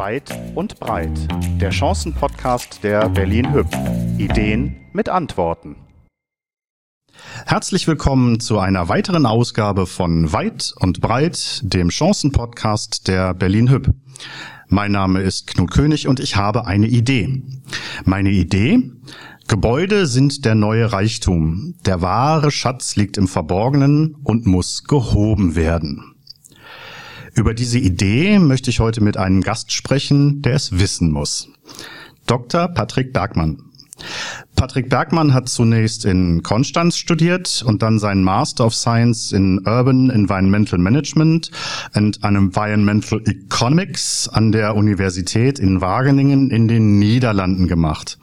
Weit und breit. Der Chancen-Podcast der Berlin Hüb. Ideen mit Antworten. Herzlich willkommen zu einer weiteren Ausgabe von Weit und breit, dem Chancen-Podcast der Berlin Hüb. Mein Name ist Knut König und ich habe eine Idee. Meine Idee? Gebäude sind der neue Reichtum. Der wahre Schatz liegt im Verborgenen und muss gehoben werden. Über diese Idee möchte ich heute mit einem Gast sprechen, der es wissen muss. Dr. Patrick Bergmann. Patrick Bergmann hat zunächst in Konstanz studiert und dann seinen Master of Science in Urban Environmental Management and Environmental Economics an der Universität in Wageningen in den Niederlanden gemacht.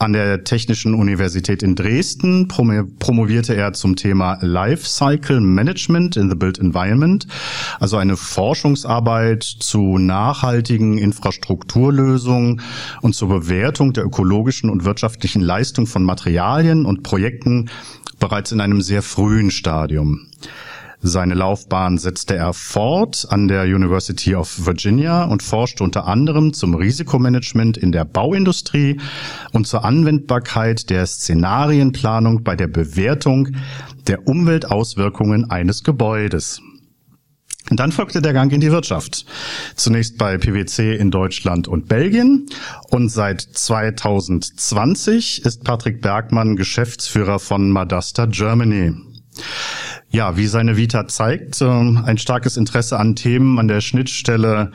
An der Technischen Universität in Dresden promovierte er zum Thema Life Cycle Management in the Built Environment, also eine Forschungsarbeit zu nachhaltigen Infrastrukturlösungen und zur Bewertung der ökologischen und wirtschaftlichen Leistung von Materialien und Projekten bereits in einem sehr frühen Stadium. Seine Laufbahn setzte er fort an der University of Virginia und forschte unter anderem zum Risikomanagement in der Bauindustrie und zur Anwendbarkeit der Szenarienplanung bei der Bewertung der Umweltauswirkungen eines Gebäudes. Und dann folgte der Gang in die Wirtschaft. Zunächst bei PwC in Deutschland und Belgien. Und seit 2020 ist Patrick Bergmann Geschäftsführer von Madasta Germany. Ja, wie seine Vita zeigt, ähm, ein starkes Interesse an Themen an der Schnittstelle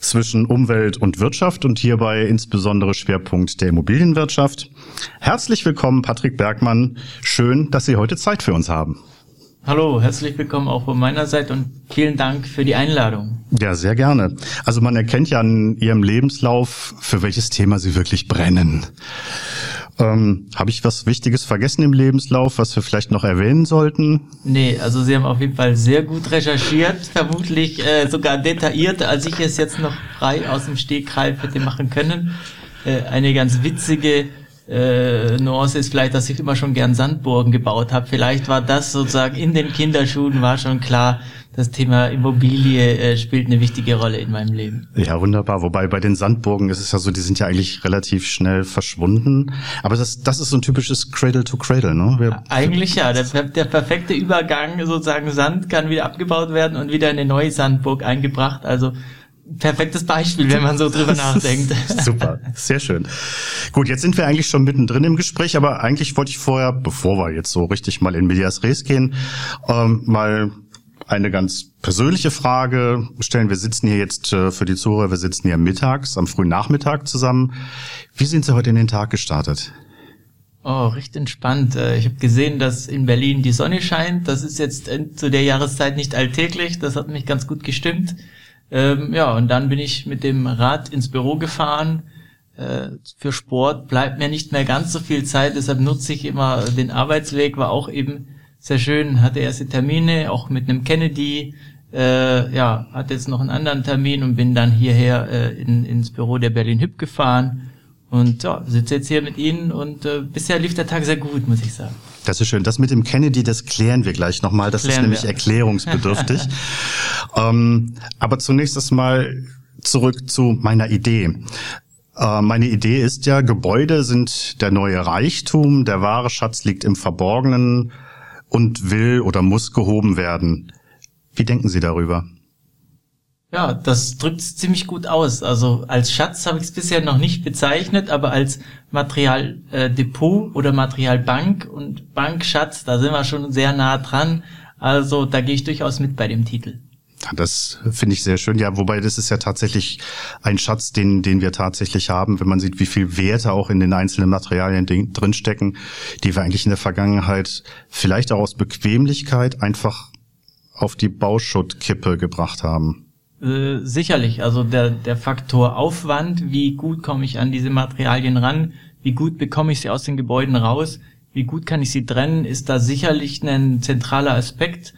zwischen Umwelt und Wirtschaft und hierbei insbesondere Schwerpunkt der Immobilienwirtschaft. Herzlich willkommen, Patrick Bergmann. Schön, dass Sie heute Zeit für uns haben. Hallo, herzlich willkommen auch von meiner Seite und vielen Dank für die Einladung. Ja, sehr gerne. Also man erkennt ja an Ihrem Lebenslauf, für welches Thema Sie wirklich brennen. Ähm, Habe ich was Wichtiges vergessen im Lebenslauf, was wir vielleicht noch erwähnen sollten? Nee, also Sie haben auf jeden Fall sehr gut recherchiert, vermutlich äh, sogar detaillierter, als ich es jetzt noch frei aus dem Stegreif hätte machen können. Äh, eine ganz witzige äh, Nuance ist vielleicht, dass ich immer schon gern Sandburgen gebaut habe. Vielleicht war das sozusagen in den Kinderschuhen war schon klar, das Thema Immobilie äh, spielt eine wichtige Rolle in meinem Leben. Ja, wunderbar. Wobei bei den Sandburgen ist es ja so, die sind ja eigentlich relativ schnell verschwunden. Aber das, das ist so ein typisches Cradle to Cradle, ne? Wir, eigentlich ja. Der, der perfekte Übergang, sozusagen Sand kann wieder abgebaut werden und wieder in eine neue Sandburg eingebracht. Also perfektes Beispiel, wenn man so drüber nachdenkt. Super, sehr schön. Gut, jetzt sind wir eigentlich schon mittendrin im Gespräch, aber eigentlich wollte ich vorher, bevor wir jetzt so richtig mal in Medias Res gehen, ähm, mal eine ganz persönliche Frage stellen. Wir sitzen hier jetzt äh, für die Zuhörer, wir sitzen hier mittags, am frühen Nachmittag zusammen. Wie sind Sie heute in den Tag gestartet? Oh, recht entspannt. Äh, ich habe gesehen, dass in Berlin die Sonne scheint. Das ist jetzt zu der Jahreszeit nicht alltäglich. Das hat mich ganz gut gestimmt. Ähm, ja, und dann bin ich mit dem Rad ins Büro gefahren. Äh, für Sport bleibt mir nicht mehr ganz so viel Zeit, deshalb nutze ich immer den Arbeitsweg, war auch eben sehr schön, hatte erste Termine, auch mit einem Kennedy, äh, ja, hatte jetzt noch einen anderen Termin und bin dann hierher äh, in, ins Büro der Berlin Hüb gefahren und ja, sitze jetzt hier mit Ihnen und äh, bisher lief der Tag sehr gut, muss ich sagen. Das ist schön. Das mit dem Kennedy, das klären wir gleich nochmal. Das klären ist nämlich wir. erklärungsbedürftig. ähm, aber zunächst erstmal zurück zu meiner Idee. Äh, meine Idee ist ja, Gebäude sind der neue Reichtum, der wahre Schatz liegt im Verborgenen und will oder muss gehoben werden. Wie denken Sie darüber? Ja, das drückt es ziemlich gut aus. Also als Schatz habe ich es bisher noch nicht bezeichnet, aber als Materialdepot äh, oder Materialbank und Bankschatz, da sind wir schon sehr nah dran. Also da gehe ich durchaus mit bei dem Titel. Das finde ich sehr schön. Ja, wobei das ist ja tatsächlich ein Schatz, den, den wir tatsächlich haben, wenn man sieht, wie viel Werte auch in den einzelnen Materialien drinstecken, die wir eigentlich in der Vergangenheit vielleicht auch aus Bequemlichkeit einfach auf die Bauschuttkippe gebracht haben. Äh, sicherlich. Also der, der Faktor Aufwand, wie gut komme ich an diese Materialien ran, wie gut bekomme ich sie aus den Gebäuden raus, wie gut kann ich sie trennen, ist da sicherlich ein zentraler Aspekt.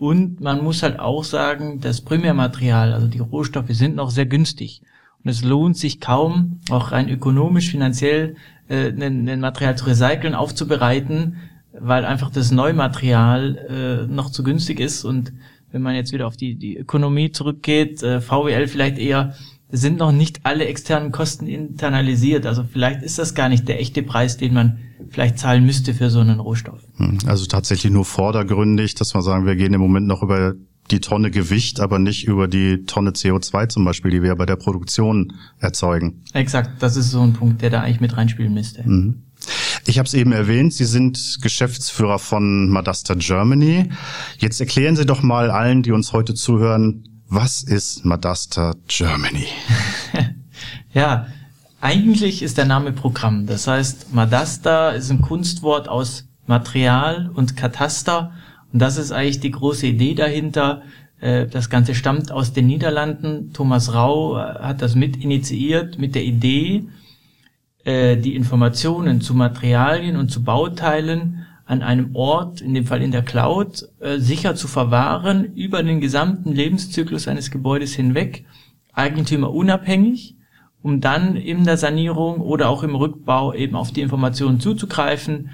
Und man muss halt auch sagen, das Primärmaterial, also die Rohstoffe sind noch sehr günstig. Und es lohnt sich kaum, auch rein ökonomisch, finanziell, äh, ein, Material zu recyceln, aufzubereiten, weil einfach das Neumaterial äh, noch zu günstig ist. Und wenn man jetzt wieder auf die, die Ökonomie zurückgeht, äh, VWL vielleicht eher, sind noch nicht alle externen Kosten internalisiert. Also vielleicht ist das gar nicht der echte Preis, den man vielleicht zahlen müsste für so einen Rohstoff. Hm, also tatsächlich nur vordergründig, dass wir sagen, wir gehen im Moment noch über die Tonne Gewicht, aber nicht über die Tonne CO2 zum Beispiel, die wir bei der Produktion erzeugen. Exakt, das ist so ein Punkt, der da eigentlich mit reinspielen müsste. Mhm. Ich habe es eben erwähnt, Sie sind Geschäftsführer von Madasta Germany. Jetzt erklären Sie doch mal allen, die uns heute zuhören, was ist Madasta Germany? ja, eigentlich ist der Name Programm. Das heißt, Madasta ist ein Kunstwort aus Material und Kataster. Und das ist eigentlich die große Idee dahinter. Äh, das Ganze stammt aus den Niederlanden. Thomas Rau äh, hat das mit initiiert mit der Idee, äh, die Informationen zu Materialien und zu Bauteilen an einem Ort, in dem Fall in der Cloud, sicher zu verwahren über den gesamten Lebenszyklus eines Gebäudes hinweg, Eigentümer unabhängig, um dann in der Sanierung oder auch im Rückbau eben auf die Informationen zuzugreifen,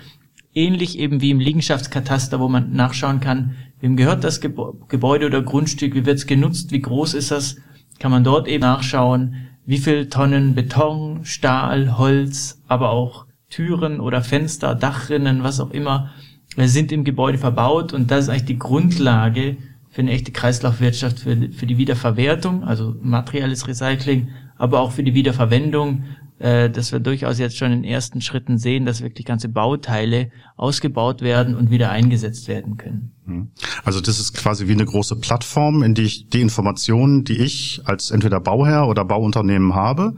ähnlich eben wie im Liegenschaftskataster, wo man nachschauen kann, wem gehört das Gebäude oder Grundstück, wie wird es genutzt, wie groß ist das, kann man dort eben nachschauen, wie viel Tonnen Beton, Stahl, Holz, aber auch Türen oder Fenster, Dachrinnen, was auch immer, äh, sind im Gebäude verbaut. Und das ist eigentlich die Grundlage für eine echte Kreislaufwirtschaft, für, für die Wiederverwertung, also materielles Recycling, aber auch für die Wiederverwendung äh, dass wir durchaus jetzt schon in ersten Schritten sehen, dass wirklich ganze Bauteile ausgebaut werden und wieder eingesetzt werden können. Hm. Also das ist quasi wie eine große Plattform, in die ich die Informationen, die ich als entweder Bauherr oder Bauunternehmen habe,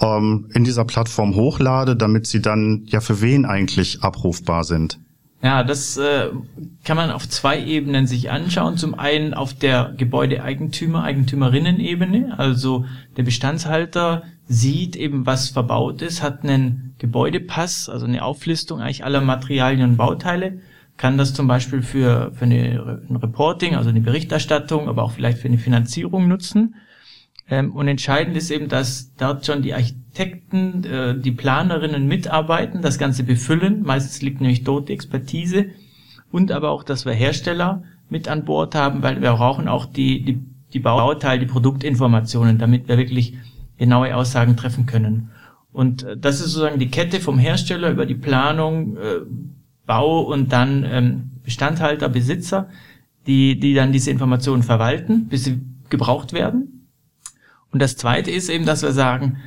ähm, in dieser Plattform hochlade, damit sie dann ja für wen eigentlich abrufbar sind. Ja, das äh, kann man auf zwei Ebenen sich anschauen. Zum einen auf der Gebäudeeigentümer, Eigentümerinnen-Ebene. Also der Bestandshalter sieht eben, was verbaut ist, hat einen Gebäudepass, also eine Auflistung eigentlich aller Materialien und Bauteile, kann das zum Beispiel für, für eine, ein Reporting, also eine Berichterstattung, aber auch vielleicht für eine Finanzierung nutzen. Ähm, und entscheidend ist eben, dass dort schon die Architekten, äh, die Planerinnen mitarbeiten, das Ganze befüllen. Meistens liegt nämlich dort die Expertise. Und aber auch, dass wir Hersteller mit an Bord haben, weil wir brauchen auch die, die, die Bauteile, die Produktinformationen, damit wir wirklich genaue Aussagen treffen können. Und äh, das ist sozusagen die Kette vom Hersteller über die Planung, äh, Bau und dann ähm, Bestandhalter, Besitzer, die, die dann diese Informationen verwalten, bis sie gebraucht werden. Und das Zweite ist eben, dass wir sagen,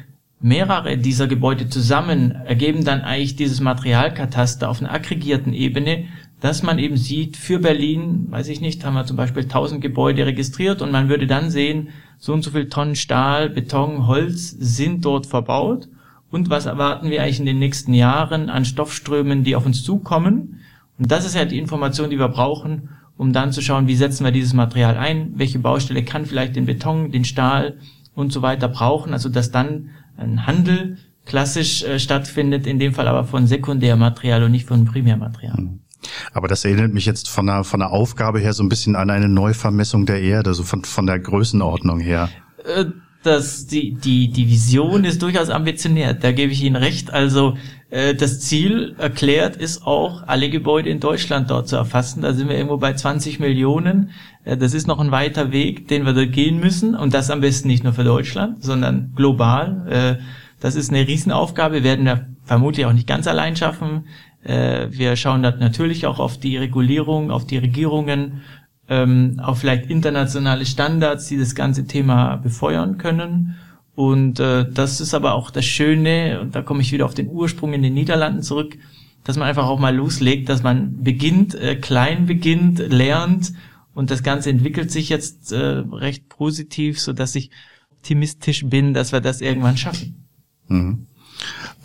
mehrere dieser Gebäude zusammen ergeben dann eigentlich dieses Materialkataster auf einer aggregierten Ebene, dass man eben sieht, für Berlin, weiß ich nicht, haben wir zum Beispiel 1000 Gebäude registriert und man würde dann sehen, so und so viel Tonnen Stahl, Beton, Holz sind dort verbaut und was erwarten wir eigentlich in den nächsten Jahren an Stoffströmen, die auf uns zukommen. Und das ist ja die Information, die wir brauchen, um dann zu schauen, wie setzen wir dieses Material ein, welche Baustelle kann vielleicht den Beton, den Stahl, und so weiter brauchen, also dass dann ein Handel klassisch äh, stattfindet, in dem Fall aber von Sekundärmaterial und nicht von Primärmaterial. Mhm. Aber das erinnert mich jetzt von der, von der Aufgabe her so ein bisschen an eine Neuvermessung der Erde, so von, von der Größenordnung her. Äh, das, die, die, die Vision ist durchaus ambitioniert, da gebe ich Ihnen recht. Also das Ziel erklärt ist auch, alle Gebäude in Deutschland dort zu erfassen. Da sind wir irgendwo bei 20 Millionen. Äh, das ist noch ein weiter Weg, den wir da gehen müssen. Und das am besten nicht nur für Deutschland, sondern global. Äh, das ist eine Riesenaufgabe, wir werden wir vermutlich auch nicht ganz allein schaffen. Äh, wir schauen da natürlich auch auf die Regulierung, auf die Regierungen, ähm, auf vielleicht internationale Standards, die das ganze Thema befeuern können. Und äh, das ist aber auch das Schöne, und da komme ich wieder auf den Ursprung in den Niederlanden zurück, dass man einfach auch mal loslegt, dass man beginnt, äh, klein beginnt, lernt und das Ganze entwickelt sich jetzt äh, recht positiv, so dass ich optimistisch bin, dass wir das irgendwann schaffen. Mhm.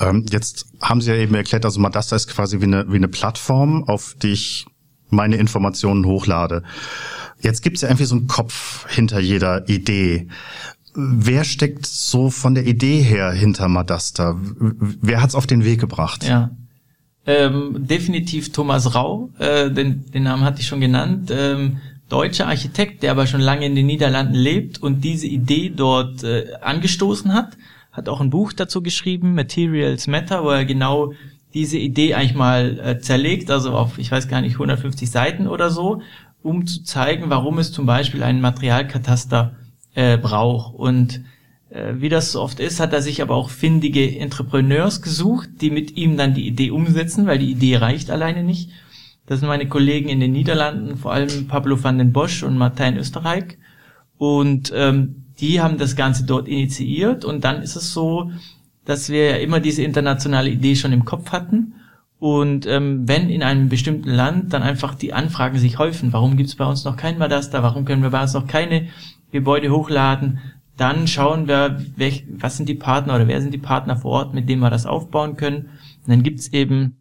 Ähm, jetzt haben Sie ja eben erklärt, also Madasta ist quasi wie eine, wie eine Plattform, auf die ich meine Informationen hochlade. Jetzt gibt es ja irgendwie so einen Kopf hinter jeder Idee. Wer steckt so von der Idee her hinter Madasta? Wer hat es auf den Weg gebracht? Ja, ähm, definitiv Thomas Rau, äh, den, den Namen hatte ich schon genannt. Ähm, deutscher Architekt, der aber schon lange in den Niederlanden lebt und diese Idee dort äh, angestoßen hat, hat auch ein Buch dazu geschrieben, Materials Matter, wo er genau diese Idee eigentlich mal äh, zerlegt, also auf, ich weiß gar nicht, 150 Seiten oder so, um zu zeigen, warum es zum Beispiel einen Materialkataster äh, braucht. Und Äh, wie das so oft ist, hat er sich aber auch findige Entrepreneurs gesucht, die mit ihm dann die Idee umsetzen, weil die Idee reicht alleine nicht. Das sind meine Kollegen in den Niederlanden, vor allem Pablo van den Bosch und Martijn Österreich. Und ähm, die haben das Ganze dort initiiert. Und dann ist es so, dass wir ja immer diese internationale Idee schon im Kopf hatten. Und ähm, wenn in einem bestimmten Land dann einfach die Anfragen sich häufen, warum gibt es bei uns noch kein Madasta, warum können wir bei uns noch keine Gebäude hochladen, dann schauen wir, welch, was sind die Partner oder wer sind die Partner vor Ort, mit denen wir das aufbauen können. Und dann gibt's eben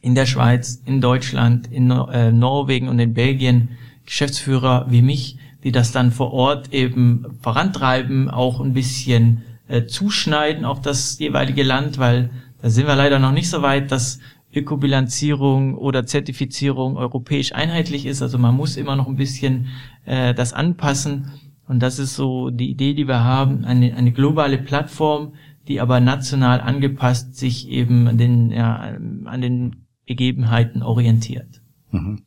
in der Schweiz, in Deutschland, in äh, Norwegen und in Belgien Geschäftsführer wie mich, die das dann vor Ort eben vorantreiben, auch ein bisschen äh, zuschneiden auf das jeweilige Land, weil da sind wir leider noch nicht so weit, dass Ökobilanzierung oder Zertifizierung europäisch einheitlich ist. Also man muss immer noch ein bisschen äh, das anpassen. Und das ist so die Idee, die wir haben, eine, eine globale Plattform, die aber national angepasst sich eben an den, ja, an den Begebenheiten orientiert. Mhm.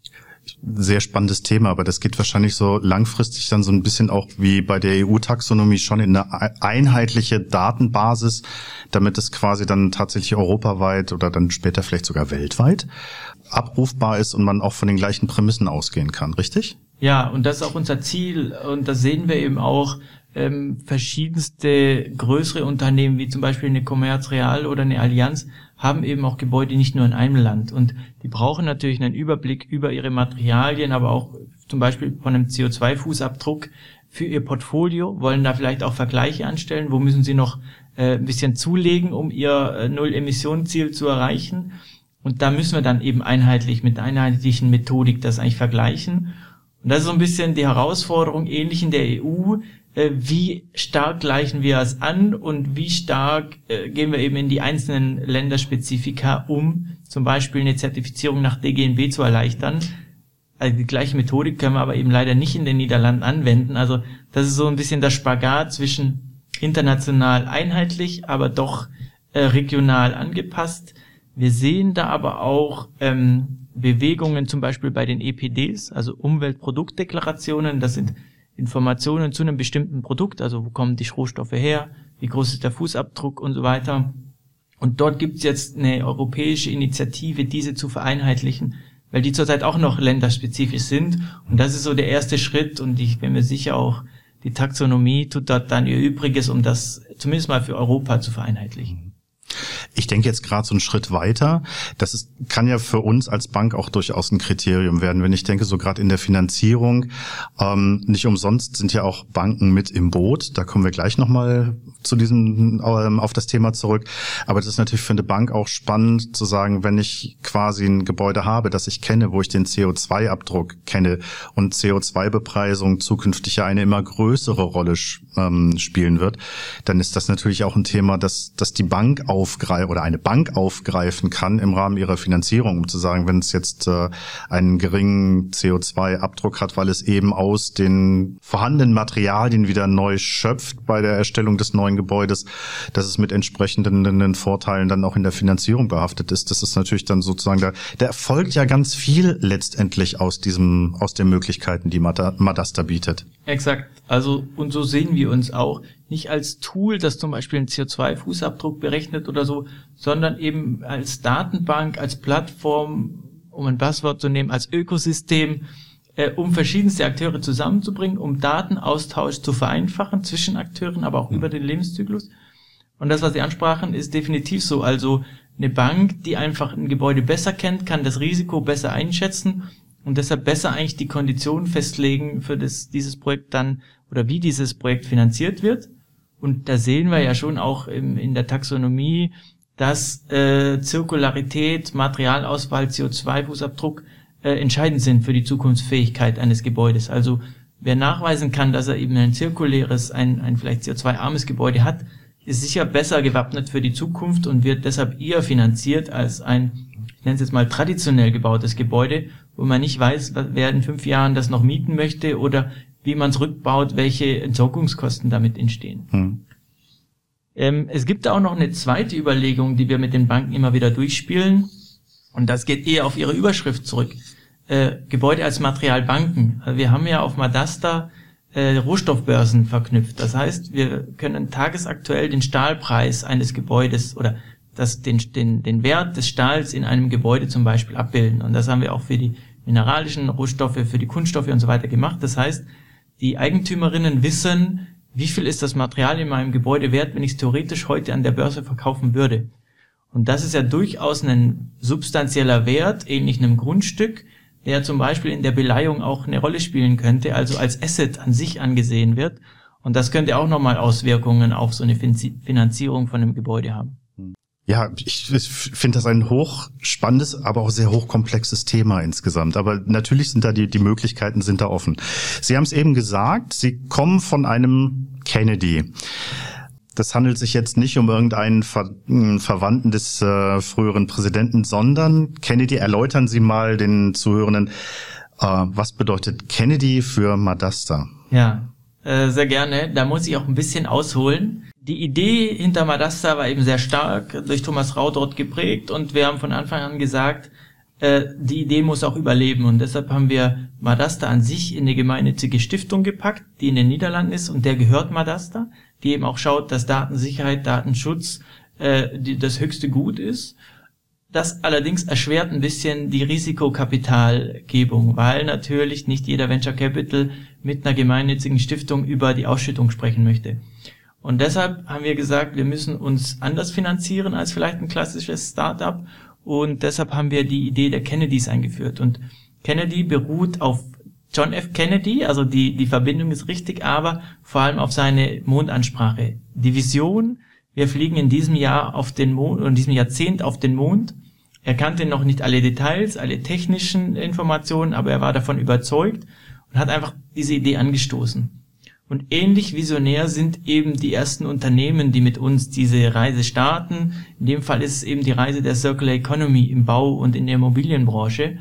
Sehr spannendes Thema, aber das geht wahrscheinlich so langfristig dann so ein bisschen auch wie bei der EU-Taxonomie schon in eine einheitliche Datenbasis, damit es quasi dann tatsächlich europaweit oder dann später vielleicht sogar weltweit abrufbar ist und man auch von den gleichen Prämissen ausgehen kann, richtig? Ja, und das ist auch unser Ziel und das sehen wir eben auch ähm, verschiedenste größere Unternehmen wie zum Beispiel eine Commerz Real oder eine Allianz haben eben auch Gebäude nicht nur in einem Land und die brauchen natürlich einen Überblick über ihre Materialien, aber auch zum Beispiel von einem CO2-Fußabdruck für ihr Portfolio, wollen da vielleicht auch Vergleiche anstellen, wo müssen sie noch äh, ein bisschen zulegen, um ihr äh, Null-Emissionen-Ziel zu erreichen. Und da müssen wir dann eben einheitlich mit einheitlichen Methodik das eigentlich vergleichen. Und das ist so ein bisschen die Herausforderung, ähnlich in der EU, äh, wie stark gleichen wir es an und wie stark äh, gehen wir eben in die einzelnen Länderspezifika, um zum Beispiel eine Zertifizierung nach DGNB zu erleichtern. Also die gleiche Methodik können wir aber eben leider nicht in den Niederlanden anwenden. Also das ist so ein bisschen der Spagat zwischen international einheitlich, aber doch äh, regional angepasst. Wir sehen da aber auch ähm, Bewegungen zum Beispiel bei den EPDs, also Umweltproduktdeklarationen. Das sind Informationen zu einem bestimmten Produkt, also wo kommen die Rohstoffe her, wie groß ist der Fußabdruck und so weiter. Und dort gibt es jetzt eine europäische Initiative, diese zu vereinheitlichen, weil die zurzeit auch noch länderspezifisch sind. Und das ist so der erste Schritt und ich bin mir sicher auch, die Taxonomie tut dort dann ihr Übriges, um das zumindest mal für Europa zu vereinheitlichen. Ich denke jetzt gerade so einen Schritt weiter. Das ist, kann ja für uns als Bank auch durchaus ein Kriterium werden, wenn ich denke, so gerade in der Finanzierung. Ähm, nicht umsonst sind ja auch Banken mit im Boot. Da kommen wir gleich nochmal zu diesem, ähm, auf das Thema zurück. Aber das ist natürlich für eine Bank auch spannend zu sagen, wenn ich quasi ein Gebäude habe, das ich kenne, wo ich den CO2-Abdruck kenne und CO2-Bepreisung zukünftig ja eine immer größere Rolle ähm, spielen wird, dann ist das natürlich auch ein Thema, das, das die Bank aufgreift oder eine Bank aufgreifen kann im Rahmen ihrer Finanzierung, um zu sagen, wenn es jetzt äh, einen geringen CO2-Abdruck hat, weil es eben aus den vorhandenen Materialien wieder neu schöpft bei der Erstellung des neuen Gebäudes, dass es mit entsprechenden Vorteilen dann auch in der Finanzierung behaftet ist. Das ist natürlich dann sozusagen da, da erfolgt ja ganz viel letztendlich aus diesem, aus den Möglichkeiten, die Madasta bietet. Exakt. Also, und so sehen wir uns auch nicht als Tool, das zum Beispiel einen CO2-Fußabdruck berechnet oder so, sondern eben als Datenbank, als Plattform, um ein Passwort zu nehmen, als Ökosystem, äh, um verschiedenste Akteure zusammenzubringen, um Datenaustausch zu vereinfachen zwischen Akteuren, aber auch mhm. über den Lebenszyklus. Und das, was Sie ansprachen, ist definitiv so. Also eine Bank, die einfach ein Gebäude besser kennt, kann das Risiko besser einschätzen und deshalb besser eigentlich die Konditionen festlegen für das, dieses Projekt dann oder wie dieses Projekt finanziert wird. Und da sehen wir ja schon auch im, in der Taxonomie, dass äh, Zirkularität, Materialauswahl, CO2-Fußabdruck äh, entscheidend sind für die Zukunftsfähigkeit eines Gebäudes. Also wer nachweisen kann, dass er eben ein zirkuläres, ein, ein vielleicht CO2-armes Gebäude hat, ist sicher besser gewappnet für die Zukunft und wird deshalb eher finanziert als ein, ich nenne es jetzt mal traditionell gebautes Gebäude, wo man nicht weiß, wer in fünf Jahren das noch mieten möchte oder wie man es rückbaut, welche Entsorgungskosten damit entstehen. Hm. Ähm, es gibt auch noch eine zweite Überlegung, die wir mit den Banken immer wieder durchspielen. Und das geht eher auf ihre Überschrift zurück. Äh, Gebäude als Materialbanken. Also wir haben ja auf Madasta äh, Rohstoffbörsen verknüpft. Das heißt, wir können tagesaktuell den Stahlpreis eines Gebäudes oder das, den, den, den Wert des Stahls in einem Gebäude zum Beispiel abbilden. Und das haben wir auch für die mineralischen Rohstoffe, für die Kunststoffe und so weiter gemacht. Das heißt, die Eigentümerinnen wissen, wie viel ist das Material in meinem Gebäude wert, wenn ich es theoretisch heute an der Börse verkaufen würde. Und das ist ja durchaus ein substanzieller Wert, ähnlich einem Grundstück, der zum Beispiel in der Beleihung auch eine Rolle spielen könnte, also als Asset an sich angesehen wird. Und das könnte auch nochmal Auswirkungen auf so eine Finanzierung von einem Gebäude haben. Ja, ich finde das ein hochspannendes, aber auch sehr hochkomplexes Thema insgesamt. Aber natürlich sind da die, die Möglichkeiten sind da offen. Sie haben es eben gesagt, Sie kommen von einem Kennedy. Das handelt sich jetzt nicht um irgendeinen Ver Verwandten des äh, früheren Präsidenten, sondern Kennedy, erläutern Sie mal den Zuhörenden, äh, was bedeutet Kennedy für Madasta? Ja, äh, sehr gerne. Da muss ich auch ein bisschen ausholen. Die Idee hinter Madasta war eben sehr stark durch Thomas Rau dort geprägt und wir haben von Anfang an gesagt, äh, die Idee muss auch überleben und deshalb haben wir Madasta an sich in eine gemeinnützige Stiftung gepackt, die in den Niederlanden ist und der gehört Madasta, die eben auch schaut, dass Datensicherheit, Datenschutz äh, die, das höchste Gut ist. Das allerdings erschwert ein bisschen die Risikokapitalgebung, weil natürlich nicht jeder Venture Capital mit einer gemeinnützigen Stiftung über die Ausschüttung sprechen möchte. Und deshalb haben wir gesagt, wir müssen uns anders finanzieren als vielleicht ein klassisches Startup. Und deshalb haben wir die Idee der Kennedys eingeführt. Und Kennedy beruht auf John F. Kennedy, also die, die Verbindung ist richtig, aber vor allem auf seine Mondansprache. Die Vision, wir fliegen in diesem Jahr auf den Mond, in diesem Jahrzehnt auf den Mond. Er kannte noch nicht alle Details, alle technischen Informationen, aber er war davon überzeugt und hat einfach diese Idee angestoßen. Und ähnlich visionär sind eben die ersten Unternehmen, die mit uns diese Reise starten. In dem Fall ist es eben die Reise der Circular Economy im Bau und in der Immobilienbranche.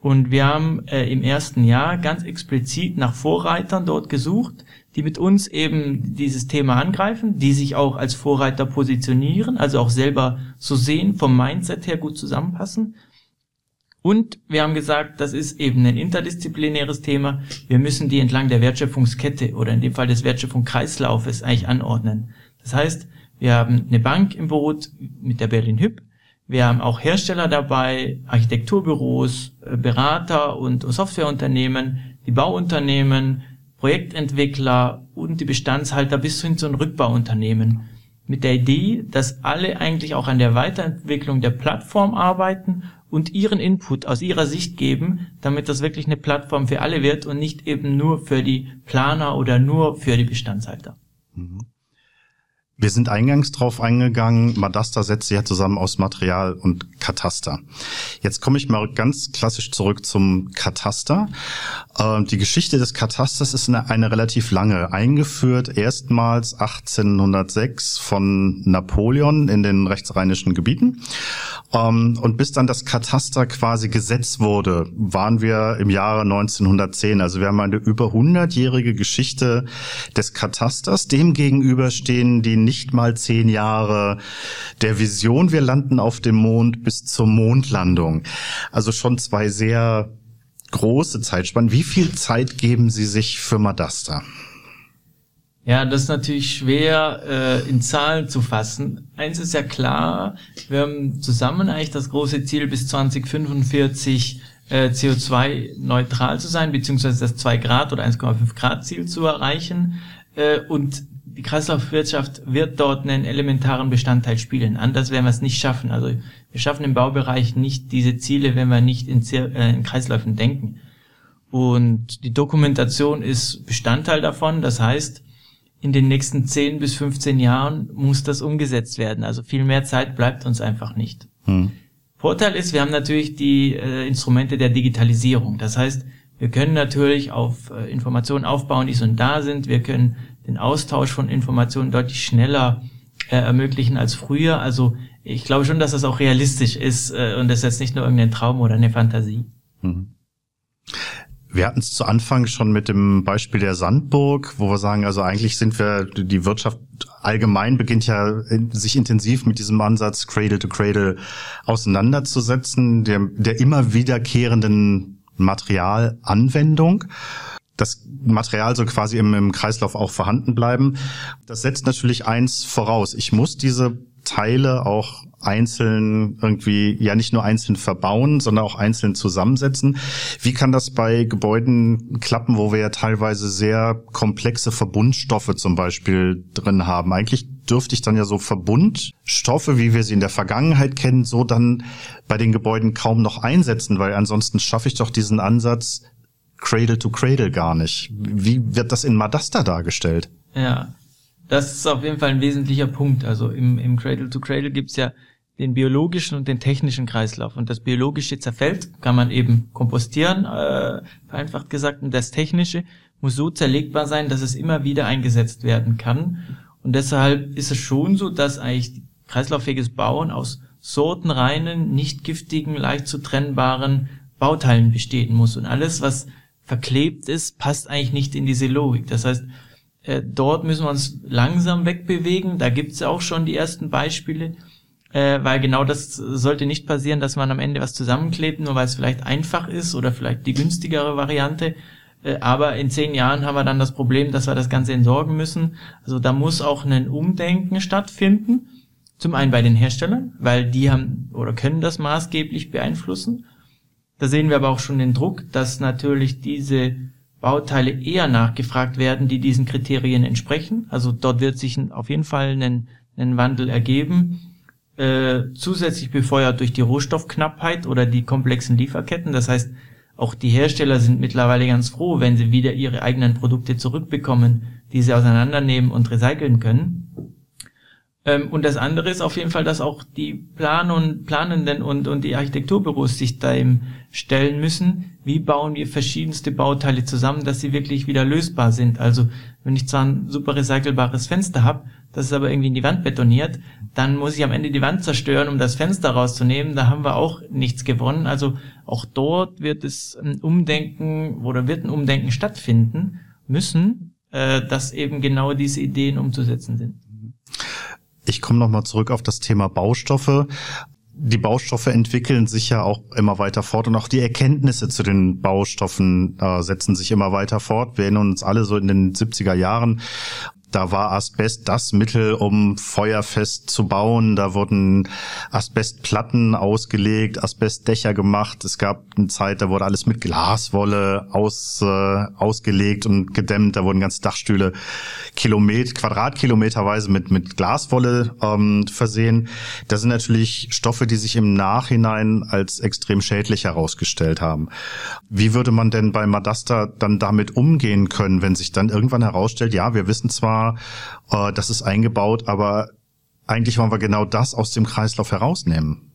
Und wir haben äh, im ersten Jahr ganz explizit nach Vorreitern dort gesucht, die mit uns eben dieses Thema angreifen, die sich auch als Vorreiter positionieren, also auch selber so sehen, vom Mindset her gut zusammenpassen und wir haben gesagt, das ist eben ein interdisziplinäres Thema. Wir müssen die entlang der Wertschöpfungskette oder in dem Fall des Wertschöpfungskreislaufes eigentlich anordnen. Das heißt, wir haben eine Bank im Boot mit der Berlin Hüb. Wir haben auch Hersteller dabei, Architekturbüros, äh, Berater und Softwareunternehmen, die Bauunternehmen, Projektentwickler und die Bestandshalter bis hin zu den Rückbauunternehmen. Mit der Idee, dass alle eigentlich auch an der Weiterentwicklung der Plattform arbeiten und ihren Input aus ihrer Sicht geben, damit das wirklich eine Plattform für alle wird und nicht eben nur für die Planer oder nur für die Bestandshalter. Mhm. Wir sind eingangs drauf eingegangen, Madasta setzt sich ja zusammen aus Material und Kataster. Jetzt komme ich mal ganz klassisch zurück zum Kataster. Äh, die Geschichte des Katasters ist eine, eine relativ lange. Eingeführt erstmals 1806 von Napoleon in den rechtsrheinischen Gebieten. Ähm, und bis dann das Kataster quasi gesetzt wurde, waren wir im Jahre 1910. Also wir haben eine über 100-jährige Geschichte des Katasters. Demgegenüber stehen die nicht mal zehn Jahre der Vision, wir landen auf dem Mond bis zur Mondlandung. Also schon zwei sehr große Zeitspannen. Wie viel Zeit geben Sie sich für Madasta? Ja, das ist natürlich schwer äh, in Zahlen zu fassen. Eins ist ja klar, wir haben zusammen eigentlich das große Ziel bis 2045 äh, CO2-neutral zu sein, beziehungsweise das 2 Grad oder 1,5 Grad Ziel zu erreichen. Äh, und die Kreislaufwirtschaft wird dort einen elementaren Bestandteil spielen. Anders werden wir es nicht schaffen. Also wir schaffen im Baubereich nicht diese Ziele, wenn wir nicht in, äh, in Kreisläufen denken. Und die Dokumentation ist Bestandteil davon. Das heißt, in den nächsten 10 bis 15 Jahren muss das umgesetzt werden. Also viel mehr Zeit bleibt uns einfach nicht. Hm. Vorteil ist, wir haben natürlich die äh, Instrumente der Digitalisierung. Das heißt, wir können natürlich auf äh, Informationen aufbauen, die schon da sind. Wir können den Austausch von Informationen deutlich schneller äh, ermöglichen als früher. Also ich glaube schon, dass das auch realistisch ist äh, und das ist jetzt nicht nur irgendein Traum oder eine Fantasie. Mhm. Wir hatten es zu Anfang schon mit dem Beispiel der Sandburg, wo wir sagen, also eigentlich sind wir, die Wirtschaft allgemein beginnt ja sich intensiv mit diesem Ansatz Cradle to Cradle auseinanderzusetzen, der, der immer wiederkehrenden Materialanwendung. Das Material soll quasi im, im Kreislauf auch vorhanden bleiben. Das setzt natürlich eins voraus. Ich muss diese Teile auch einzeln irgendwie, ja nicht nur einzeln verbauen, sondern auch einzeln zusammensetzen. Wie kann das bei Gebäuden klappen, wo wir ja teilweise sehr komplexe Verbundstoffe zum Beispiel drin haben? Eigentlich dürfte ich dann ja so Verbundstoffe, wie wir sie in der Vergangenheit kennen, so dann bei den Gebäuden kaum noch einsetzen, weil ansonsten schaffe ich doch diesen Ansatz Cradle to Cradle gar nicht. Wie wird das in Madasta dargestellt? Ja, das ist auf jeden Fall ein wesentlicher Punkt. Also im, im Cradle to Cradle gibt's ja den biologischen und den technischen Kreislauf. Und das biologische zerfällt, kann man eben kompostieren, äh, vereinfacht gesagt. Und das technische muss so zerlegbar sein, dass es immer wieder eingesetzt werden kann. Und deshalb ist es schon so, dass eigentlich kreislauffähiges Bauen aus sortenreinen, nicht giftigen, leicht zu trennbaren Bauteilen bestehen muss. Und alles, was verklebt ist, passt eigentlich nicht in diese Logik. Das heißt, äh, dort müssen wir uns langsam wegbewegen. Da gibt es ja auch schon die ersten Beispiele, äh, weil genau das sollte nicht passieren, dass man am Ende was zusammenklebt, nur weil es vielleicht einfach ist oder vielleicht die günstigere Variante. Äh, aber in zehn Jahren haben wir dann das Problem, dass wir das Ganze entsorgen müssen. Also da muss auch ein Umdenken stattfinden. Zum einen bei den Herstellern, weil die haben oder können das maßgeblich beeinflussen. Da sehen wir aber auch schon den Druck, dass natürlich diese Bauteile eher nachgefragt werden, die diesen Kriterien entsprechen. Also dort wird sich auf jeden Fall ein, ein Wandel ergeben. Äh, zusätzlich befeuert durch die Rohstoffknappheit oder die komplexen Lieferketten. Das heißt, auch die Hersteller sind mittlerweile ganz froh, wenn sie wieder ihre eigenen Produkte zurückbekommen, die sie auseinandernehmen und recyceln können. Ähm, und das andere ist auf jeden Fall, dass auch die Plan und Planenden und, und die Architekturbüros sich da eben stellen müssen. Wie bauen wir verschiedenste Bauteile zusammen, dass sie wirklich wieder lösbar sind? Also, wenn ich zwar ein super recycelbares Fenster habe, das ist aber irgendwie in die Wand betoniert, dann muss ich am Ende die Wand zerstören, um das Fenster rauszunehmen. Da haben wir auch nichts gewonnen. Also auch dort wird es ein Umdenken oder wird ein Umdenken stattfinden müssen, äh, dass eben genau diese Ideen umzusetzen sind. Ich komme nochmal zurück auf das Thema Baustoffe. Die Baustoffe entwickeln sich ja auch immer weiter fort und auch die Erkenntnisse zu den Baustoffen äh, setzen sich immer weiter fort. Wir erinnern uns alle so in den 70er Jahren da war Asbest das Mittel, um feuerfest zu bauen. Da wurden Asbestplatten ausgelegt, Asbestdächer gemacht. Es gab eine Zeit, da wurde alles mit Glaswolle aus, äh, ausgelegt und gedämmt. Da wurden ganze Dachstühle Kilometer, Quadratkilometerweise mit, mit Glaswolle ähm, versehen. Das sind natürlich Stoffe, die sich im Nachhinein als extrem schädlich herausgestellt haben. Wie würde man denn bei Madasta dann damit umgehen können, wenn sich dann irgendwann herausstellt, ja, wir wissen zwar, war, äh, das ist eingebaut, aber eigentlich wollen wir genau das aus dem Kreislauf herausnehmen.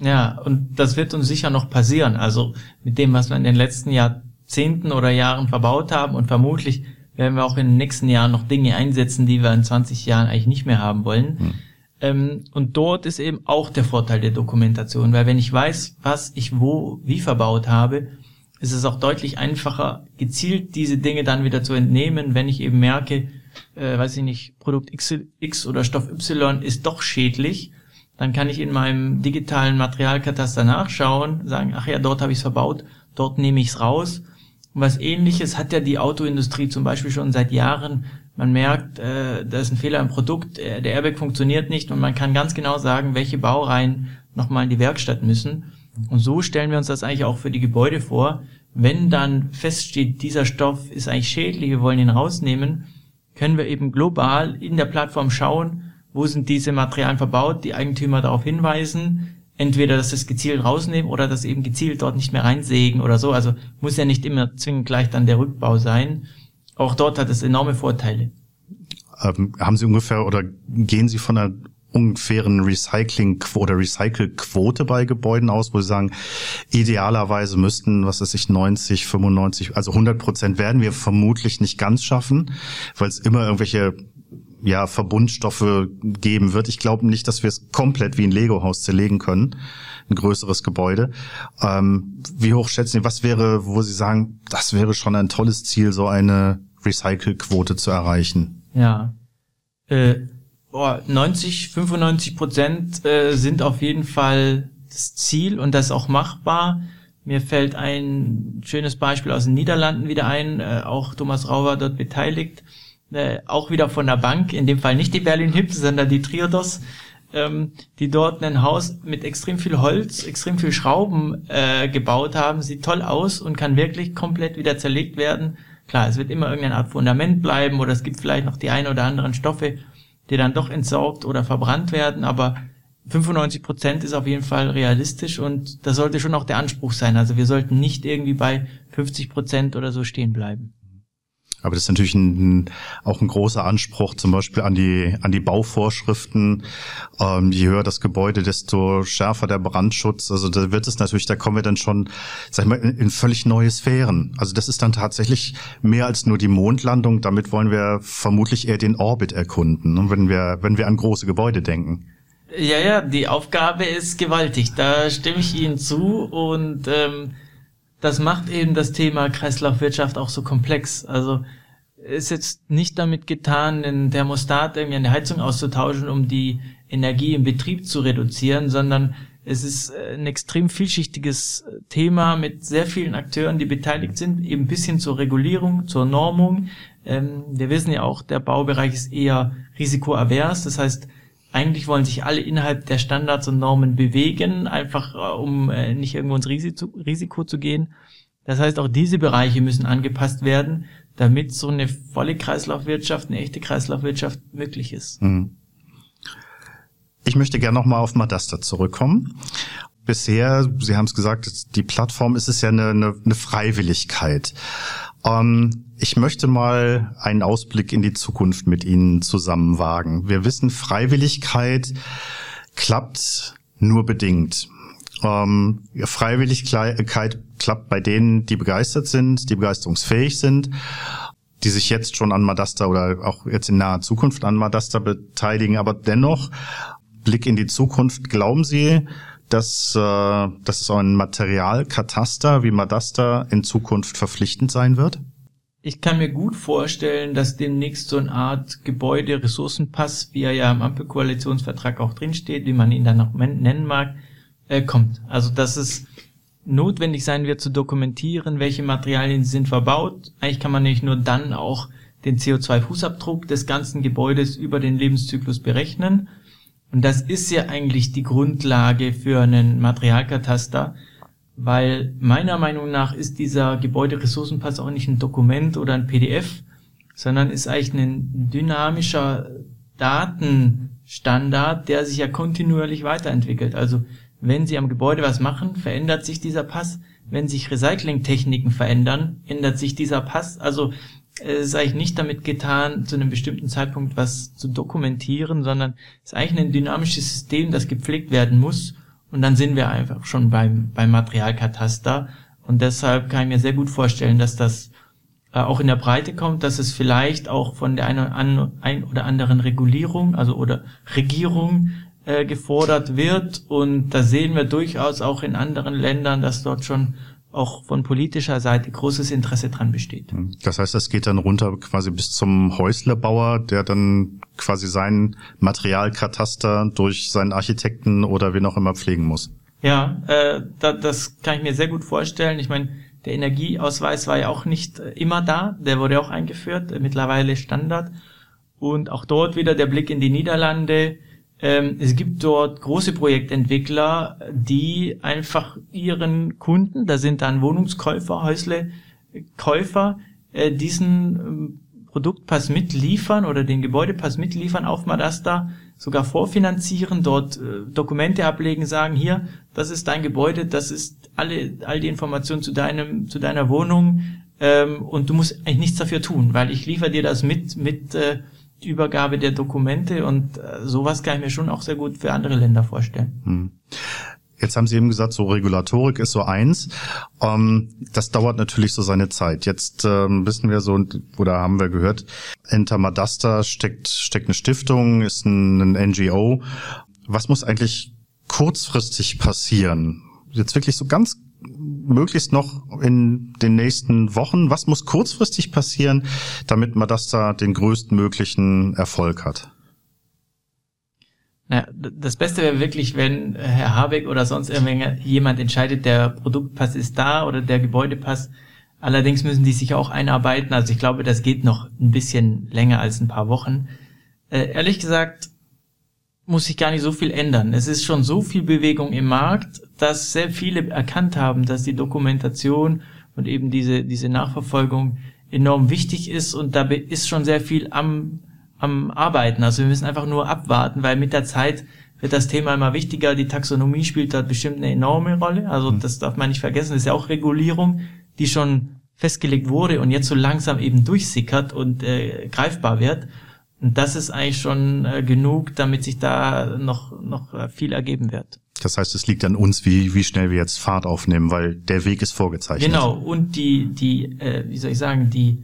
Ja, und das wird uns sicher noch passieren. Also mit dem, was wir in den letzten Jahrzehnten oder Jahren verbaut haben und vermutlich werden wir auch in den nächsten Jahren noch Dinge einsetzen, die wir in 20 Jahren eigentlich nicht mehr haben wollen. Hm. Ähm, und dort ist eben auch der Vorteil der Dokumentation, weil wenn ich weiß, was ich wo, wie verbaut habe, ist es auch deutlich einfacher, gezielt diese Dinge dann wieder zu entnehmen, wenn ich eben merke, äh, weiß ich nicht, Produkt X, X oder Stoff Y ist doch schädlich, dann kann ich in meinem digitalen Materialkataster nachschauen, sagen, ach ja, dort habe ich es verbaut, dort nehme ich es raus. Und was ähnliches hat ja die Autoindustrie zum Beispiel schon seit Jahren. Man merkt, äh, da ist ein Fehler im Produkt, äh, der Airbag funktioniert nicht und man kann ganz genau sagen, welche Baureihen nochmal in die Werkstatt müssen. Und so stellen wir uns das eigentlich auch für die Gebäude vor. Wenn dann feststeht, dieser Stoff ist eigentlich schädlich, wir wollen ihn rausnehmen, können wir eben global in der Plattform schauen, wo sind diese Materialien verbaut, die Eigentümer darauf hinweisen, entweder dass das gezielt rausnehmen oder das eben gezielt dort nicht mehr reinsägen oder so. Also muss ja nicht immer zwingend gleich dann der Rückbau sein. Auch dort hat es enorme Vorteile. Ähm, haben Sie ungefähr oder gehen Sie von einer ungefähren Recycling- oder Recycle-Quote bei Gebäuden aus, wo Sie sagen, idealerweise müssten, was weiß ich, 90, 95, also 100 Prozent werden wir vermutlich nicht ganz schaffen, weil es immer irgendwelche ja, Verbundstoffe geben wird. Ich glaube nicht, dass wir es komplett wie ein Lego-Haus zerlegen können, ein größeres Gebäude. Ähm, wie hoch schätzen Sie, was wäre, wo Sie sagen, das wäre schon ein tolles Ziel, so eine Recycle-Quote zu erreichen? Ja, äh, boah, 90, 95 Prozent äh, sind auf jeden Fall das Ziel und das auch machbar. Mir fällt ein schönes Beispiel aus den Niederlanden wieder ein, äh, auch Thomas Rau war dort beteiligt, äh, auch wieder von der Bank, in dem Fall nicht die Berlin Hip, sondern die Triodos, ähm, die dort ein Haus mit extrem viel Holz, extrem viel Schrauben äh, gebaut haben, sieht toll aus und kann wirklich komplett wieder zerlegt werden. Klar, es wird immer irgendeine Art Fundament bleiben oder es gibt vielleicht noch die ein oder anderen Stoffe, die dann doch entsorgt oder verbrannt werden, aber 95 Prozent ist auf jeden Fall realistisch und das sollte schon auch der Anspruch sein. Also wir sollten nicht irgendwie bei 50 Prozent oder so stehen bleiben. Aber das ist natürlich ein, auch ein großer Anspruch, zum Beispiel an die an die Bauvorschriften. Ähm, je höher das Gebäude, desto schärfer der Brandschutz. Also da wird es natürlich, da kommen wir dann schon, sag ich mal, in, in völlig neue Sphären. Also das ist dann tatsächlich mehr als nur die Mondlandung. Damit wollen wir vermutlich eher den Orbit erkunden, ne, wenn wir wenn wir an große Gebäude denken. Ja, ja, die Aufgabe ist gewaltig. Da stimme ich Ihnen zu und ähm, das macht eben das Thema Kreislaufwirtschaft auch so komplex. Also ist jetzt nicht damit getan, den Thermostat irgendwie eine Heizung auszutauschen, um die Energie im Betrieb zu reduzieren, sondern es ist äh, ein extrem vielschichtiges äh, Thema mit sehr vielen Akteuren, die beteiligt sind, eben bis hin zur Regulierung, zur Normung. Ähm, wir wissen ja auch, der Baubereich ist eher risikoavers. Das heißt, eigentlich wollen sich alle innerhalb der Standards und Normen bewegen, einfach äh, um äh, nicht irgendwo ins Risiko zu gehen. Das heißt, auch diese Bereiche müssen angepasst werden, damit so eine volle Kreislaufwirtschaft, eine echte Kreislaufwirtschaft möglich ist. Mhm. Ich möchte gerne nochmal auf Madasta zurückkommen. Bisher, Sie haben es gesagt, die Plattform ist es ja eine, eine, eine Freiwilligkeit. Ähm, ich möchte mal einen Ausblick in die Zukunft mit Ihnen zusammen wagen. Wir wissen, Freiwilligkeit klappt nur bedingt. Ähm, Freiwilligkeit klappt bei denen, die begeistert sind, die begeisterungsfähig sind, die sich jetzt schon an Madasta oder auch jetzt in naher Zukunft an Madasta beteiligen. Aber dennoch, Blick in die Zukunft, glauben Sie, dass, äh, dass so ein Materialkataster wie Madasta in Zukunft verpflichtend sein wird? Ich kann mir gut vorstellen, dass demnächst so eine Art Gebäude-Ressourcenpass, wie er ja im Ampelkoalitionsvertrag auch drinsteht, wie man ihn dann noch nennen mag, äh, kommt. Also dass es notwendig sein wird zu dokumentieren, welche Materialien sind verbaut. Eigentlich kann man nicht nur dann auch den CO2-Fußabdruck des ganzen Gebäudes über den Lebenszyklus berechnen. Und das ist ja eigentlich die Grundlage für einen Materialkataster, weil meiner Meinung nach ist dieser Gebäuderessourcenpass auch nicht ein Dokument oder ein PDF, sondern ist eigentlich ein dynamischer Datenstandard, der sich ja kontinuierlich weiterentwickelt. Also wenn Sie am Gebäude was machen, verändert sich dieser Pass. Wenn sich Recyclingtechniken verändern, ändert sich dieser Pass. Also es ist eigentlich nicht damit getan, zu einem bestimmten Zeitpunkt was zu dokumentieren, sondern es ist eigentlich ein dynamisches System, das gepflegt werden muss und dann sind wir einfach schon beim, beim Materialkataster. Und deshalb kann ich mir sehr gut vorstellen, dass das äh, auch in der Breite kommt, dass es vielleicht auch von der einen, ein oder anderen Regulierung, also oder Regierung äh, gefordert wird. Und da sehen wir durchaus auch in anderen Ländern, dass dort schon auch von politischer Seite großes Interesse dran besteht. Hm. Das heißt, das geht dann runter quasi bis zum Häuslebauer, der dann quasi sein Materialkataster durch seinen Architekten oder wen auch immer pflegen muss. Ja, äh, da, das kann ich mir sehr gut vorstellen. Ich meine, der Energieausweis war ja auch nicht äh, immer da, der wurde auch eingeführt, äh, mittlerweile Standard. Und auch dort wieder der Blick in die Niederlande es gibt dort große Projektentwickler, die einfach ihren Kunden, da sind dann Wohnungskäufer, Häuslekäufer, äh, diesen ähm, Produktpass mitliefern oder den Gebäudepass mitliefern auf Madasta, sogar vorfinanzieren, dort äh, Dokumente ablegen, sagen, hier, das ist dein Gebäude, das ist alle, all die Informationen zu deinem, zu deiner Wohnung, ähm, und du musst eigentlich nichts dafür tun, weil ich liefere dir das mit, mit, äh, Übergabe der Dokumente und äh, sowas kann ich mir schon auch sehr gut für andere Länder vorstellen. Hm. Jetzt haben Sie eben gesagt, so Regulatorik ist so eins. Ähm, das dauert natürlich so seine Zeit. Jetzt ähm, wissen wir so, oder haben wir gehört, Enter Madasta steckt, steckt eine Stiftung, ist ein, ein NGO. Was muss eigentlich kurzfristig passieren? Jetzt wirklich so ganz möglichst noch in den nächsten Wochen? Was muss kurzfristig passieren, damit Madasta den größtmöglichen Erfolg hat? Na, das Beste wäre wirklich, wenn Herr Habeck oder sonst jemand entscheidet, der Produktpass ist da oder der Gebäudepass. Allerdings müssen die sich auch einarbeiten. Also ich glaube, das geht noch ein bisschen länger als ein paar Wochen. Äh, ehrlich gesagt muss sich gar nicht so viel ändern. Es ist schon so viel Bewegung im Markt, dass sehr viele erkannt haben, dass die Dokumentation und eben diese, diese Nachverfolgung enorm wichtig ist und da ist schon sehr viel am am Arbeiten. Also wir müssen einfach nur abwarten, weil mit der Zeit wird das Thema immer wichtiger. Die Taxonomie spielt da bestimmt eine enorme Rolle. Also mhm. das darf man nicht vergessen. Das ist ja auch Regulierung, die schon festgelegt wurde und jetzt so langsam eben durchsickert und äh, greifbar wird. Und das ist eigentlich schon äh, genug, damit sich da noch, noch äh, viel ergeben wird. Das heißt, es liegt an uns, wie, wie schnell wir jetzt Fahrt aufnehmen, weil der Weg ist vorgezeichnet. Genau, und die, die, äh, wie soll ich sagen, die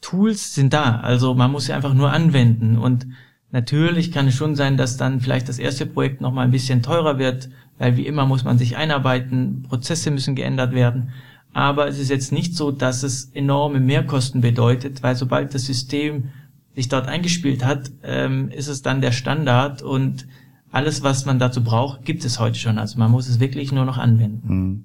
Tools sind da. Also man muss sie einfach nur anwenden. Und natürlich kann es schon sein, dass dann vielleicht das erste Projekt nochmal ein bisschen teurer wird, weil wie immer muss man sich einarbeiten, Prozesse müssen geändert werden. Aber es ist jetzt nicht so, dass es enorme Mehrkosten bedeutet, weil sobald das System sich dort eingespielt hat, ähm, ist es dann der Standard und alles, was man dazu braucht, gibt es heute schon. Also man muss es wirklich nur noch anwenden. Hm.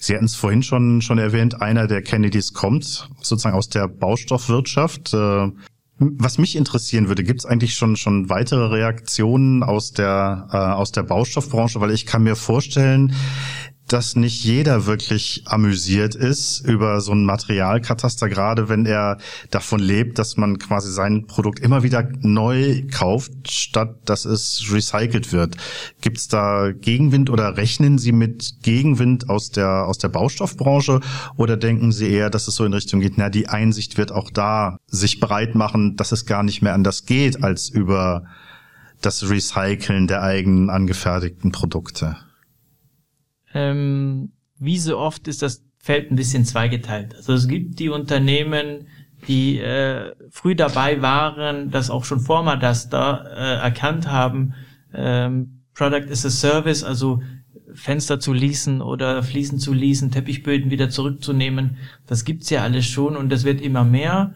Sie hatten es vorhin schon, schon erwähnt, einer der Kennedys kommt sozusagen aus der Baustoffwirtschaft. Äh, was mich interessieren würde, gibt es eigentlich schon schon weitere Reaktionen aus der äh, aus der Baustoffbranche, weil ich kann mir vorstellen, dass nicht jeder wirklich amüsiert ist über so ein Materialkataster, gerade wenn er davon lebt, dass man quasi sein Produkt immer wieder neu kauft, statt dass es recycelt wird. Gibt es da Gegenwind oder rechnen Sie mit Gegenwind aus der, aus der Baustoffbranche oder denken Sie eher, dass es so in Richtung geht, na, die Einsicht wird auch da sich bereit machen, dass es gar nicht mehr anders geht, als über das Recyceln der eigenen angefertigten Produkte? Ähm, wie so oft ist das Feld ein bisschen zweigeteilt. Also es gibt die Unternehmen, die äh, früh dabei waren, das auch schon vor Madasta äh, erkannt haben, ähm, Product as a Service, also Fenster zu leasen oder Fliesen zu leasen, Teppichböden wieder zurückzunehmen. Das gibt's ja alles schon und das wird immer mehr.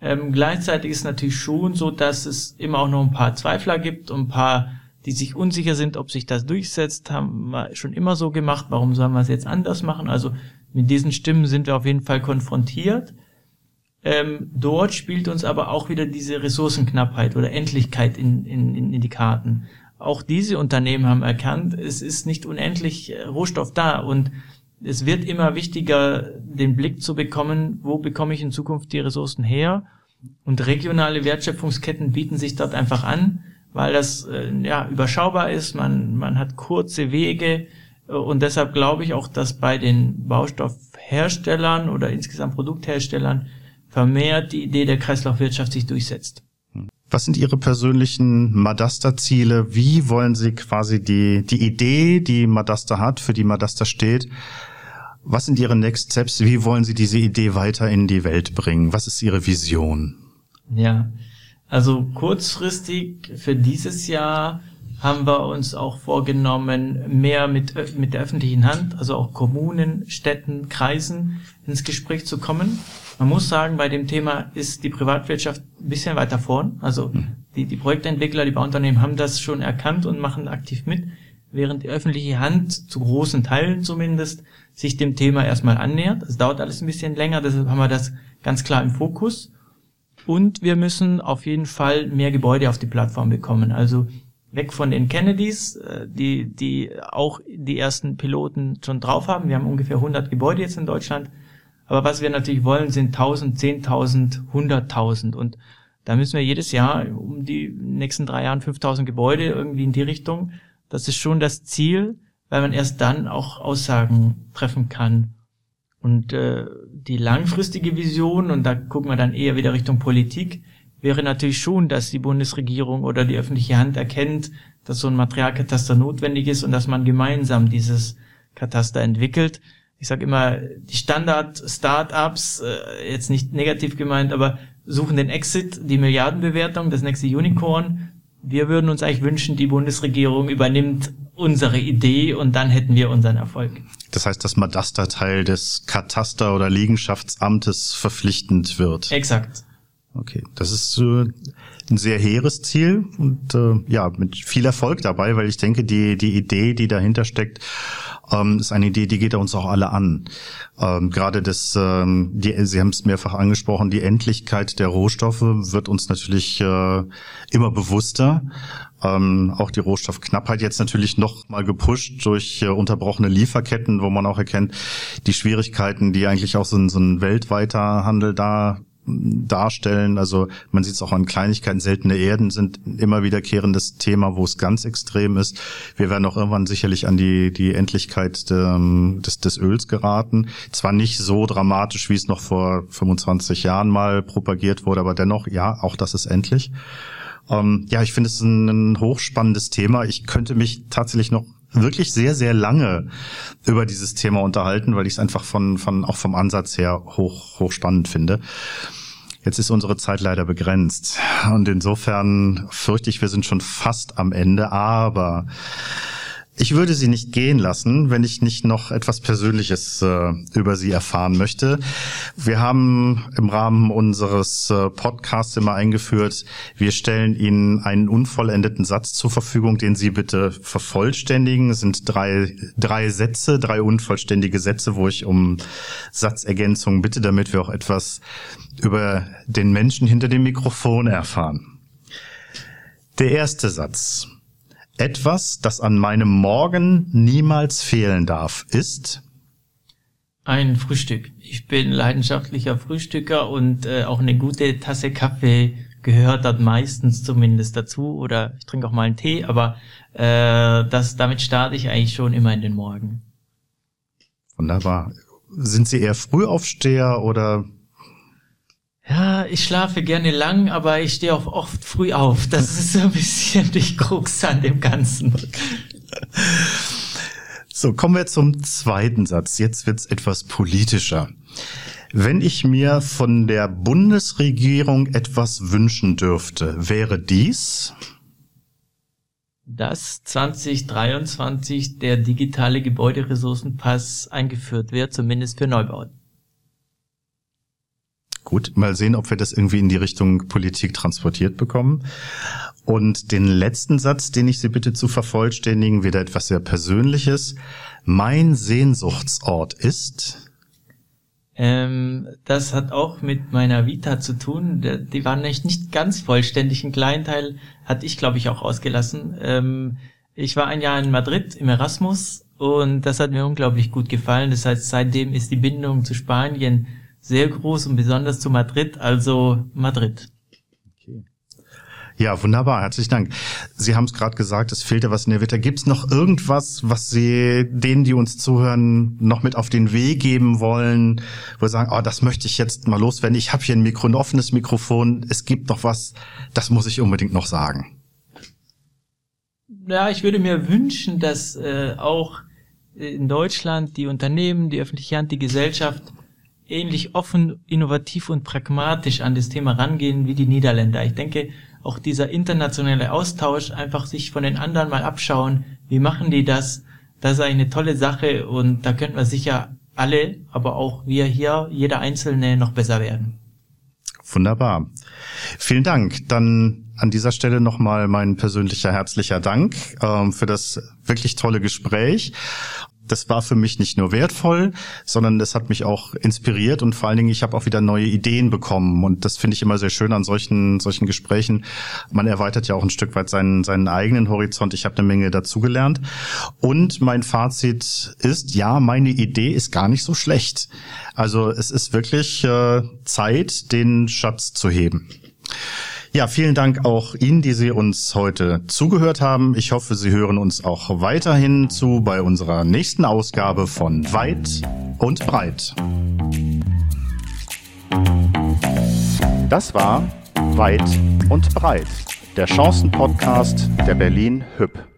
Ähm, gleichzeitig ist natürlich schon so, dass es immer auch noch ein paar Zweifler gibt und ein paar die sich unsicher sind, ob sich das durchsetzt, haben wir schon immer so gemacht, warum sollen wir es jetzt anders machen? Also mit diesen Stimmen sind wir auf jeden Fall konfrontiert. Ähm, dort spielt uns aber auch wieder diese Ressourcenknappheit oder Endlichkeit in, in, in die Karten. Auch diese Unternehmen haben erkannt, es ist nicht unendlich äh, Rohstoff da und es wird immer wichtiger, den Blick zu bekommen, wo bekomme ich in Zukunft die Ressourcen her? Und regionale Wertschöpfungsketten bieten sich dort einfach an weil das äh, ja überschaubar ist, man, man hat kurze Wege äh, und deshalb glaube ich auch, dass bei den Baustoffherstellern oder insgesamt Produktherstellern vermehrt die Idee der Kreislaufwirtschaft sich durchsetzt. Was sind Ihre persönlichen Madasta-Ziele? Wie wollen Sie quasi die, die Idee, die Madasta hat, für die Madasta steht, was sind Ihre Next Steps? Wie wollen Sie diese Idee weiter in die Welt bringen? Was ist Ihre Vision? Ja, also kurzfristig für dieses Jahr haben wir uns auch vorgenommen, mehr mit, mit der öffentlichen Hand, also auch Kommunen, Städten, Kreisen ins Gespräch zu kommen. Man muss sagen, bei dem Thema ist die Privatwirtschaft ein bisschen weiter vorn. Also hm. die, die Projektentwickler, die Bauunternehmen haben das schon erkannt und machen aktiv mit, während die öffentliche Hand zu großen Teilen zumindest sich dem Thema erstmal annähert. Es dauert alles ein bisschen länger, deshalb haben wir das ganz klar im Fokus. Und wir müssen auf jeden Fall mehr Gebäude auf die Plattform bekommen. Also weg von den Kennedys, äh, die, die auch die ersten Piloten schon drauf haben. Wir haben ungefähr 100 Gebäude jetzt in Deutschland. Aber was wir natürlich wollen, sind 1000, 10.000, 100.000. Und da müssen wir jedes Jahr um die nächsten drei Jahren 5000 Gebäude irgendwie in die Richtung. Das ist schon das Ziel, weil man erst dann auch Aussagen treffen kann. Und äh, die langfristige Vision, und da gucken wir dann eher wieder Richtung Politik, wäre natürlich schon, dass die Bundesregierung oder die öffentliche Hand erkennt, dass so ein Materialkataster notwendig ist und dass man gemeinsam dieses Kataster entwickelt. Ich sage immer, die Standard-Startups, äh, jetzt nicht negativ gemeint, aber suchen den Exit, die Milliardenbewertung, das nächste Unicorn. Wir würden uns eigentlich wünschen, die Bundesregierung übernimmt unsere Idee und dann hätten wir unseren Erfolg. Das heißt, dass Madaster Teil des Kataster- oder Liegenschaftsamtes verpflichtend wird. Exakt. Okay, das ist äh, ein sehr hehres Ziel und äh, ja, mit viel Erfolg dabei, weil ich denke, die, die Idee, die dahinter steckt, ähm, ist eine Idee, die geht uns auch alle an. Ähm, gerade das, ähm, die, Sie haben es mehrfach angesprochen, die Endlichkeit der Rohstoffe wird uns natürlich äh, immer bewusster. Ähm, auch die Rohstoffknappheit jetzt natürlich noch mal gepusht durch äh, unterbrochene Lieferketten, wo man auch erkennt, die Schwierigkeiten, die eigentlich auch so ein, so ein weltweiter Handel da darstellen. Also man sieht es auch an Kleinigkeiten. Seltene Erden sind immer wiederkehrendes Thema, wo es ganz extrem ist. Wir werden auch irgendwann sicherlich an die, die Endlichkeit des, des Öls geraten. Zwar nicht so dramatisch, wie es noch vor 25 Jahren mal propagiert wurde, aber dennoch, ja, auch das ist endlich. Ähm, ja, ich finde es ein, ein hochspannendes Thema. Ich könnte mich tatsächlich noch wirklich sehr, sehr lange über dieses Thema unterhalten, weil ich es einfach von, von, auch vom Ansatz her hoch, hoch spannend finde. Jetzt ist unsere Zeit leider begrenzt. Und insofern fürchte ich, wir sind schon fast am Ende. Aber ich würde Sie nicht gehen lassen, wenn ich nicht noch etwas Persönliches äh, über Sie erfahren möchte. Wir haben im Rahmen unseres äh, Podcasts immer eingeführt, wir stellen Ihnen einen unvollendeten Satz zur Verfügung, den Sie bitte vervollständigen. Es sind drei, drei Sätze, drei unvollständige Sätze, wo ich um Satzergänzung bitte, damit wir auch etwas über den Menschen hinter dem Mikrofon erfahren. Der erste Satz. Etwas, das an meinem Morgen niemals fehlen darf, ist ein Frühstück. Ich bin leidenschaftlicher Frühstücker und äh, auch eine gute Tasse Kaffee gehört dann meistens zumindest dazu oder ich trinke auch mal einen Tee, aber äh, das damit starte ich eigentlich schon immer in den Morgen. Wunderbar. Sind Sie eher Frühaufsteher oder ja, ich schlafe gerne lang, aber ich stehe auch oft früh auf. Das ist so ein bisschen die Krux an dem Ganzen. So, kommen wir zum zweiten Satz. Jetzt wird's etwas politischer. Wenn ich mir von der Bundesregierung etwas wünschen dürfte, wäre dies? Dass 2023 der digitale Gebäuderessourcenpass eingeführt wird, zumindest für Neubauten. Gut, mal sehen, ob wir das irgendwie in die Richtung Politik transportiert bekommen. Und den letzten Satz, den ich Sie bitte zu vervollständigen, wieder etwas sehr Persönliches. Mein Sehnsuchtsort ist? Ähm, das hat auch mit meiner Vita zu tun. Die war nicht, nicht ganz vollständig. Ein kleinen Teil hatte ich, glaube ich, auch ausgelassen. Ähm, ich war ein Jahr in Madrid im Erasmus und das hat mir unglaublich gut gefallen. Das heißt, seitdem ist die Bindung zu Spanien sehr groß und besonders zu Madrid, also Madrid. Okay. Ja, wunderbar, herzlichen Dank. Sie haben es gerade gesagt, es fehlte was in der Witter. Gibt es noch irgendwas, was Sie denen, die uns zuhören, noch mit auf den Weg geben wollen, wo Sie sagen, oh, das möchte ich jetzt mal loswerden. Ich habe hier ein Mikro, ein offenes Mikrofon. Es gibt noch was, das muss ich unbedingt noch sagen. Ja, ich würde mir wünschen, dass äh, auch in Deutschland die Unternehmen, die öffentliche Hand, die Gesellschaft ähnlich offen, innovativ und pragmatisch an das Thema rangehen wie die Niederländer. Ich denke, auch dieser internationale Austausch, einfach sich von den anderen mal abschauen, wie machen die das, das ist eine tolle Sache und da könnten wir sicher alle, aber auch wir hier, jeder Einzelne noch besser werden. Wunderbar. Vielen Dank. Dann an dieser Stelle nochmal mein persönlicher herzlicher Dank ähm, für das wirklich tolle Gespräch das war für mich nicht nur wertvoll, sondern das hat mich auch inspiriert und vor allen Dingen, ich habe auch wieder neue Ideen bekommen. Und das finde ich immer sehr schön an solchen, solchen Gesprächen. Man erweitert ja auch ein Stück weit seinen, seinen eigenen Horizont. Ich habe eine Menge dazugelernt. Und mein Fazit ist, ja, meine Idee ist gar nicht so schlecht. Also es ist wirklich äh, Zeit, den Schatz zu heben. Ja, vielen Dank auch Ihnen, die Sie uns heute zugehört haben. Ich hoffe, Sie hören uns auch weiterhin zu bei unserer nächsten Ausgabe von Weit und Breit. Das war Weit und Breit, der Chancen-Podcast der Berlin Hüb.